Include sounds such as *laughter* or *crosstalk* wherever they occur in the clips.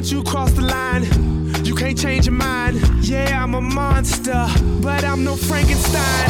Once you cross the line, you can't change your mind. Yeah, I'm a monster, but I'm no Frankenstein.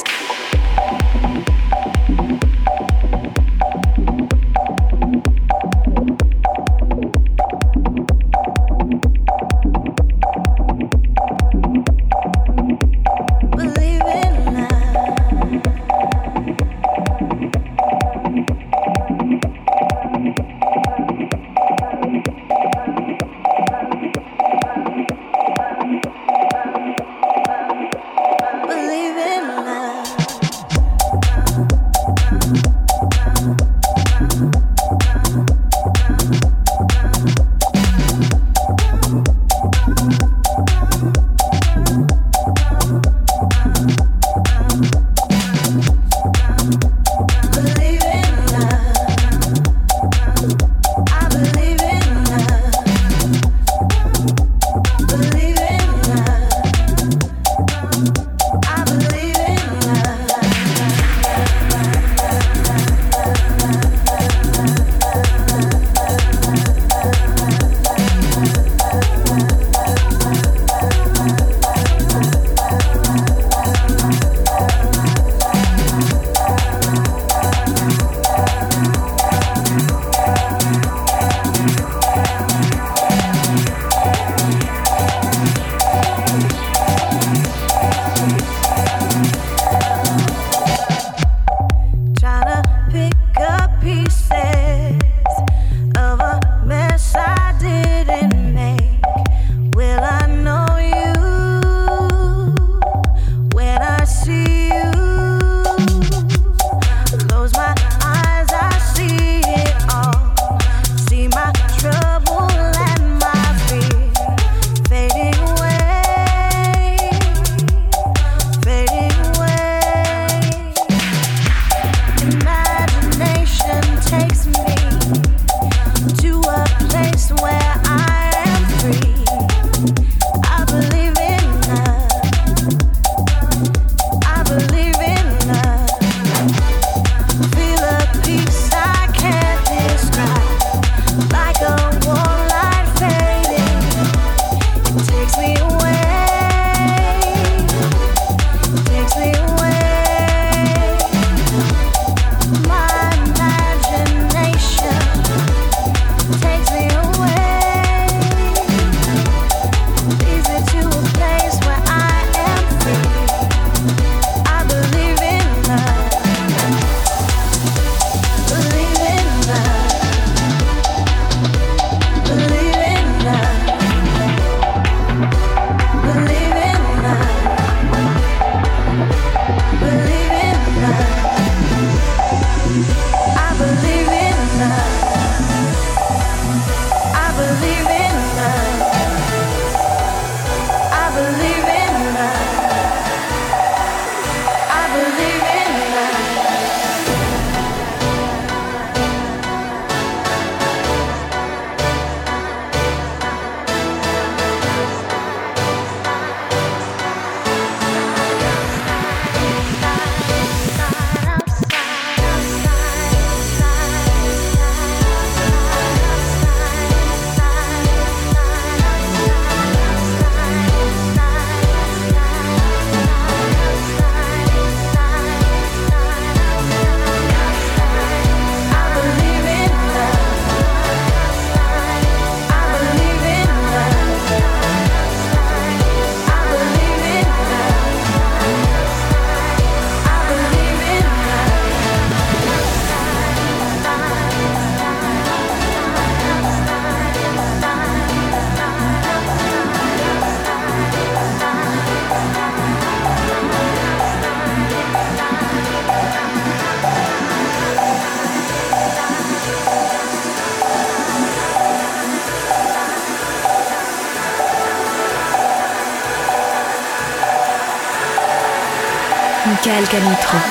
Michael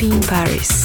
Happy in Paris.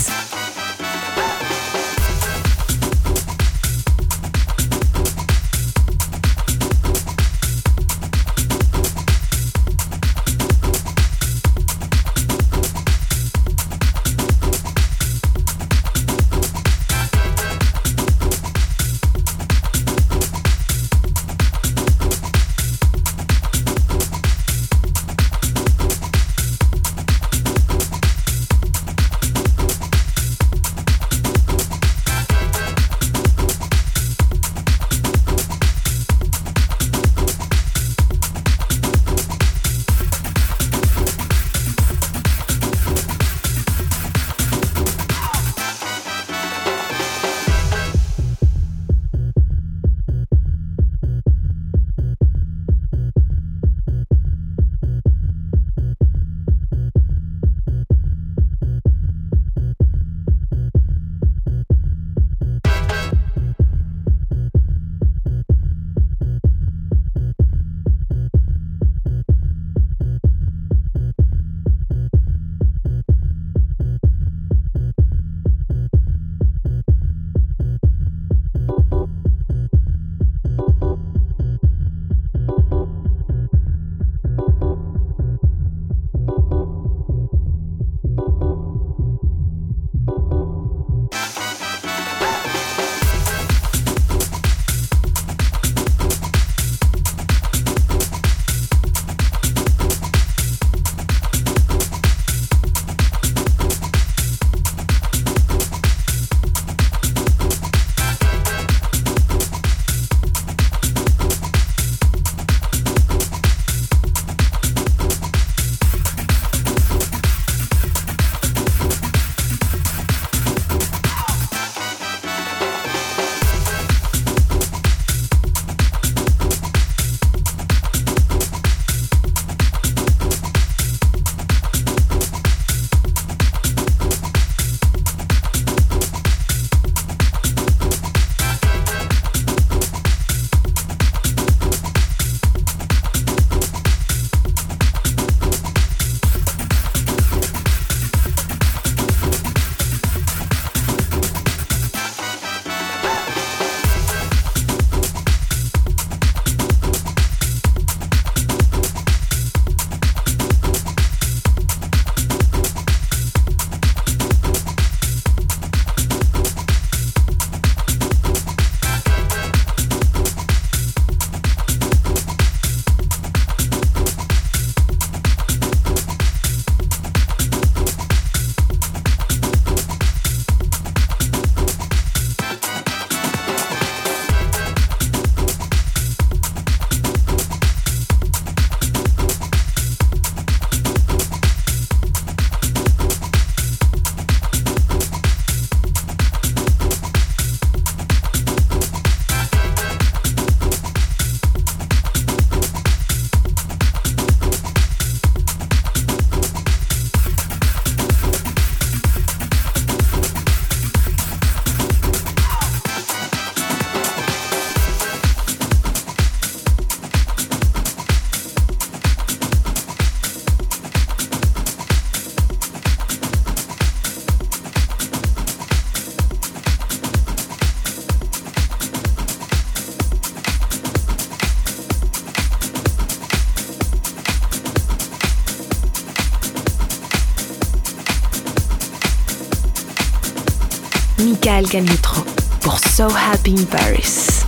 Michael Canitro pour So Happy in Paris.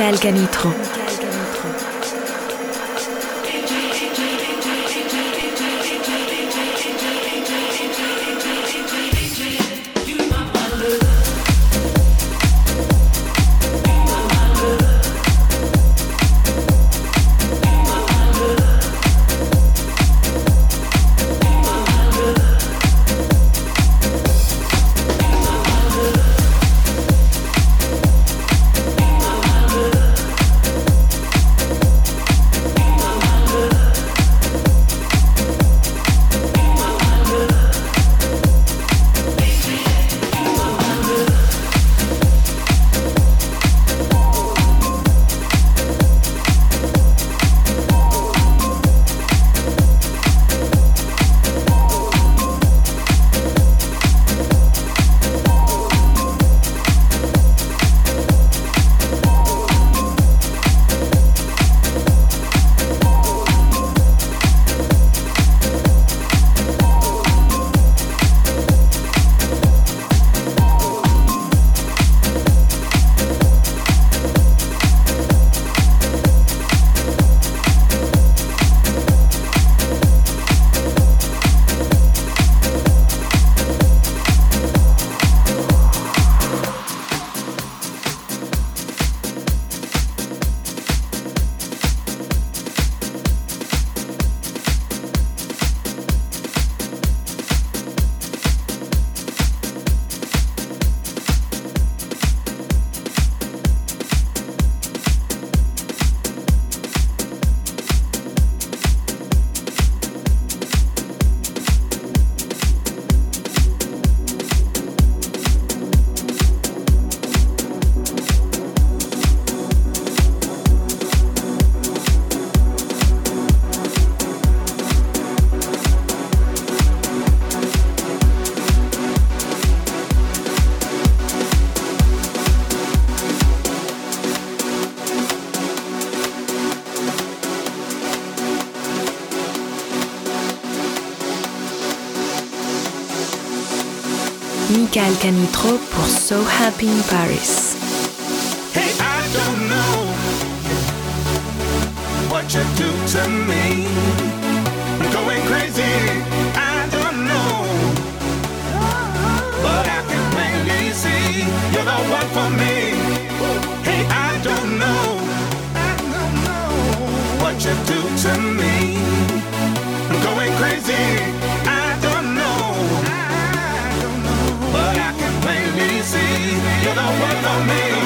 Pascal Canitro. Canitrot pour So Happy in Paris. Hey, I don't know what you do to me. I'm going crazy. I don't know, but I can plainly see you're the one for me. Hey, I don't know what you do. no, what no, me.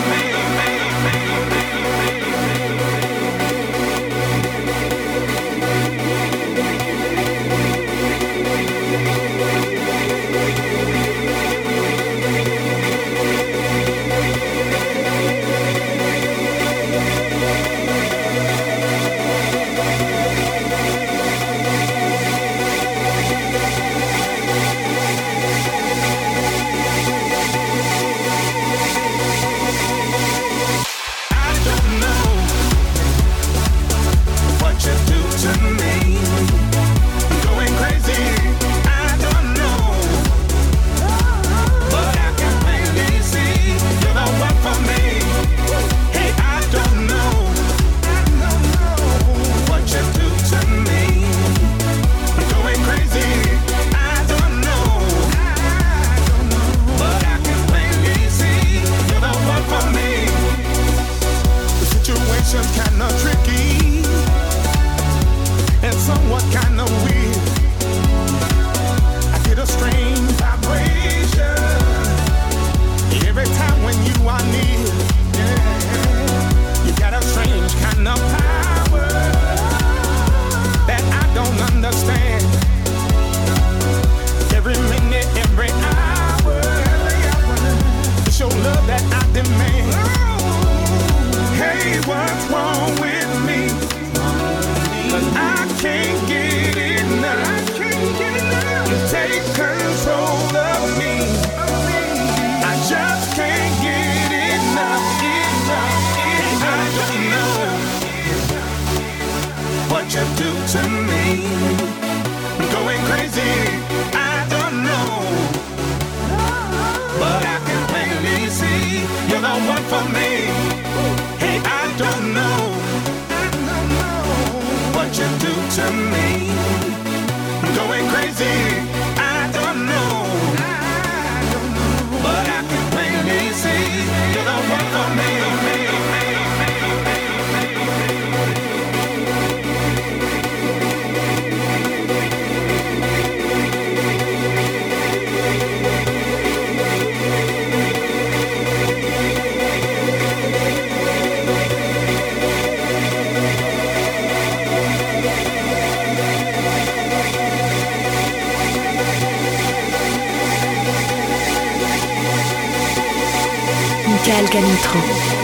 Canitrot.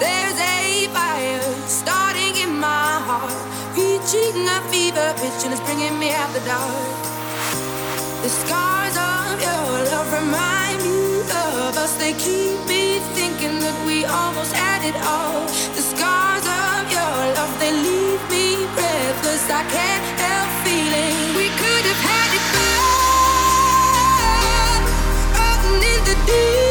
There's a fire starting in my heart, reaching a fever pitch, and it's bringing me out the dark. The scars of your love remind me of us. They keep me thinking that we almost had it all. The scars of your love, they leave me breathless. I can't help feeling we could have had it all. Rolling in the deep.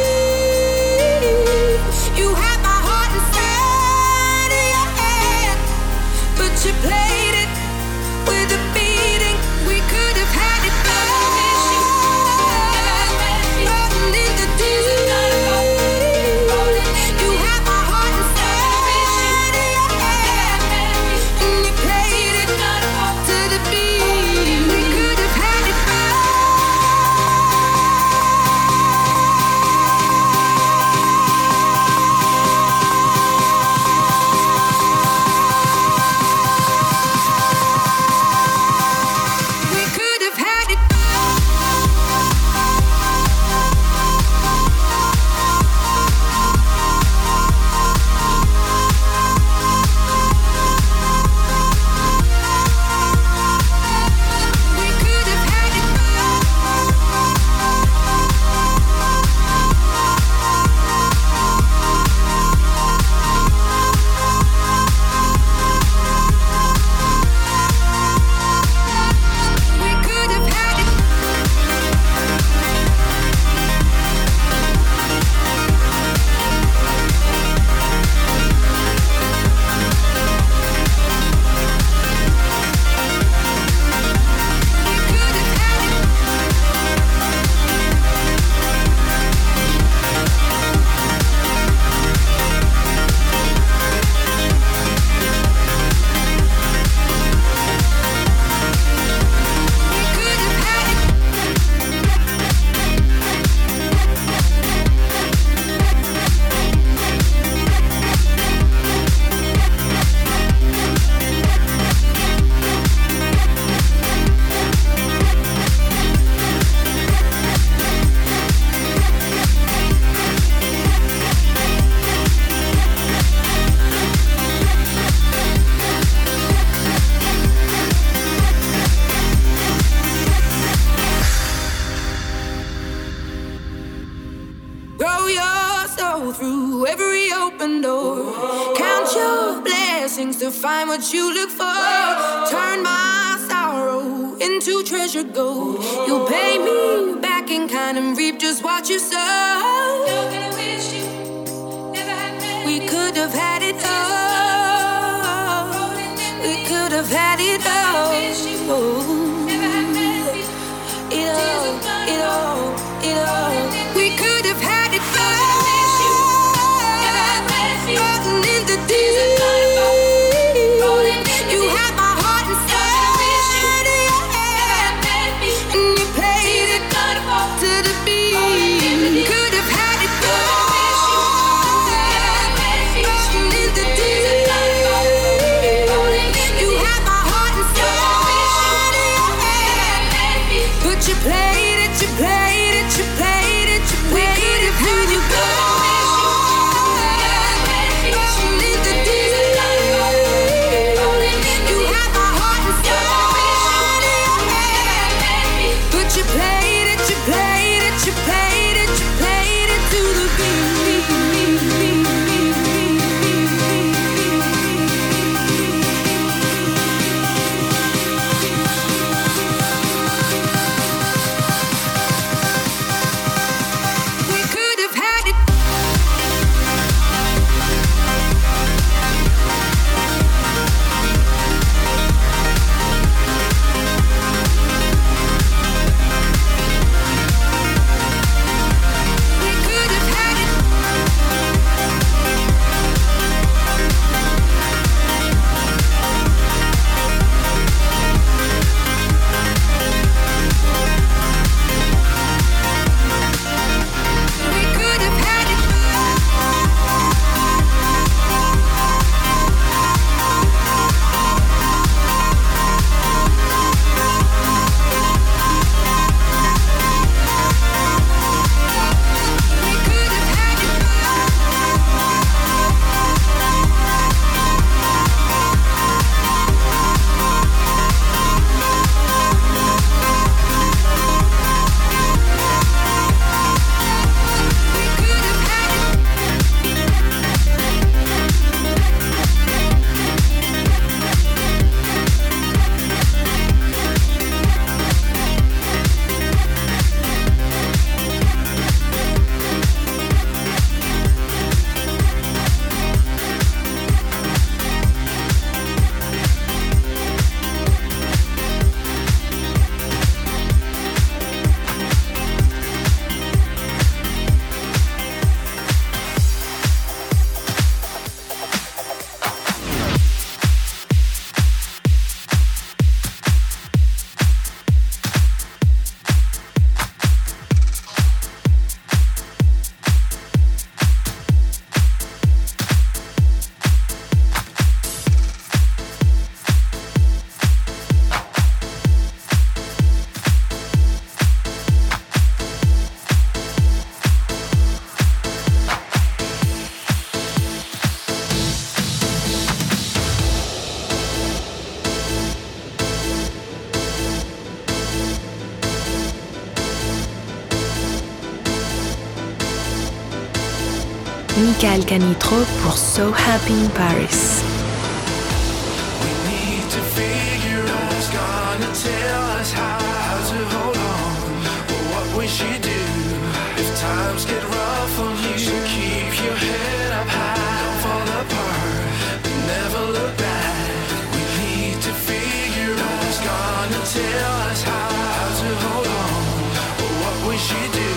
We should do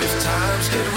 if times get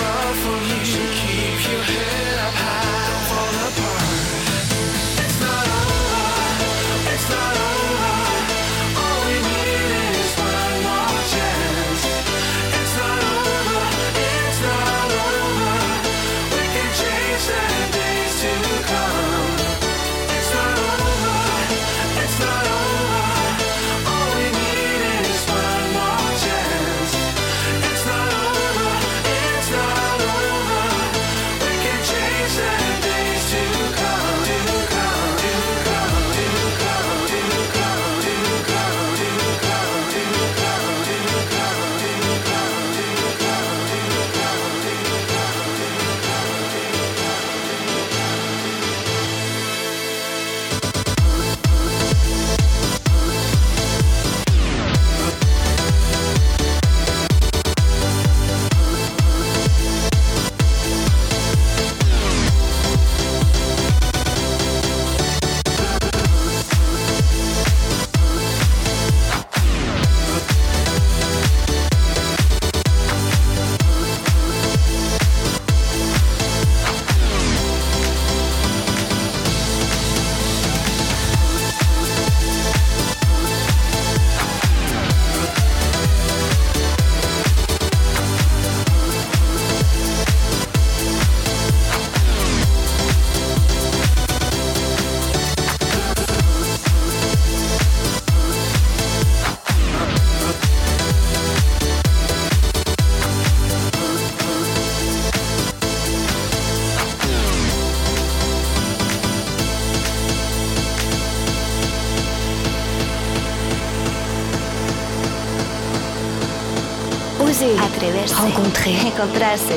Rencontrer,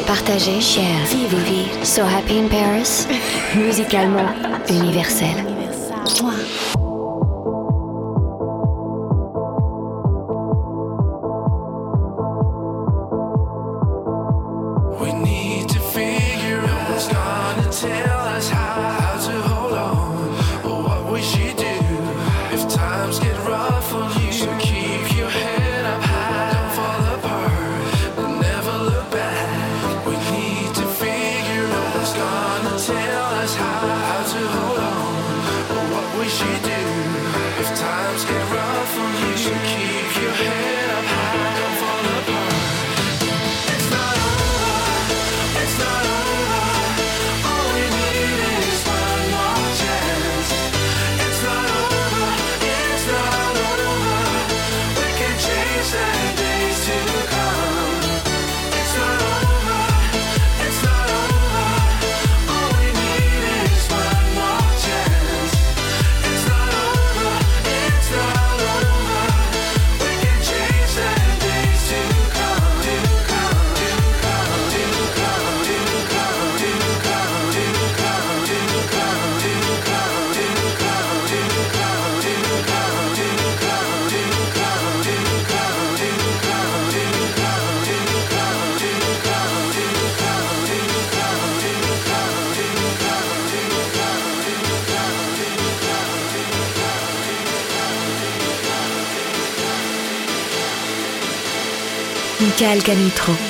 partager, share, vivre. So happy in Paris, *laughs* musicalement universel. Michael Canitro.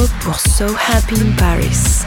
So Happy in Paris.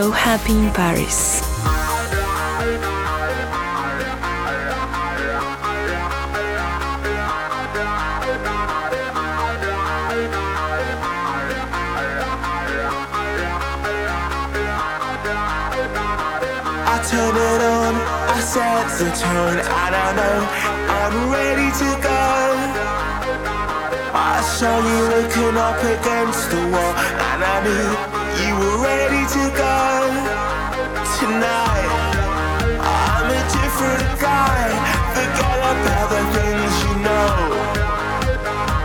So Happy in Paris. I turn it on, I set the tone, I know I'm ready to go. I saw you looking up against the wall, and I knew you were ready to go tonight. I'm a different guy. Forget about the things you know.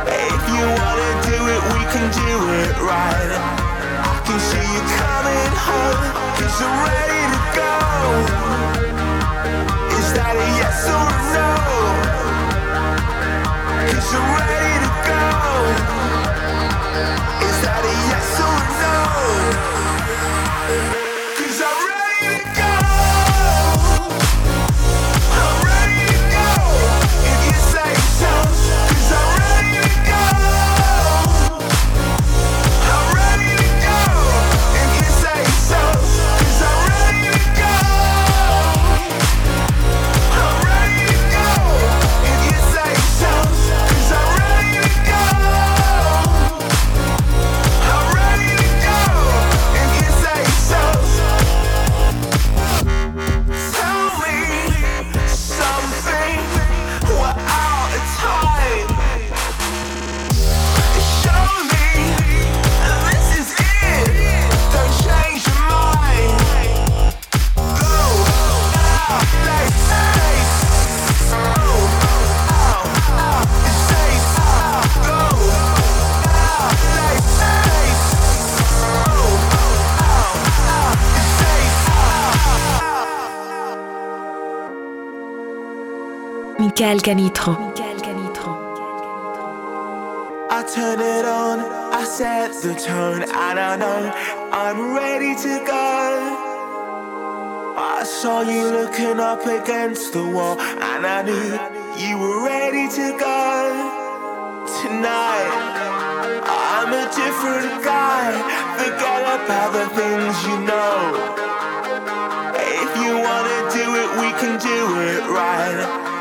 If you wanna do it, we can do it right. I can see you coming home, cause I'm ready to go. Is that a yes or a no? Cause I'm ready to go. Is that a yes or a no? Michael Canitrot. I turn it on, I set the tone, I know I'm ready to go. I saw you looking up against the wall, and I knew you were ready to go. Tonight, I'm a different guy. Forget about the things you know. If you wanna do it, we can do it right.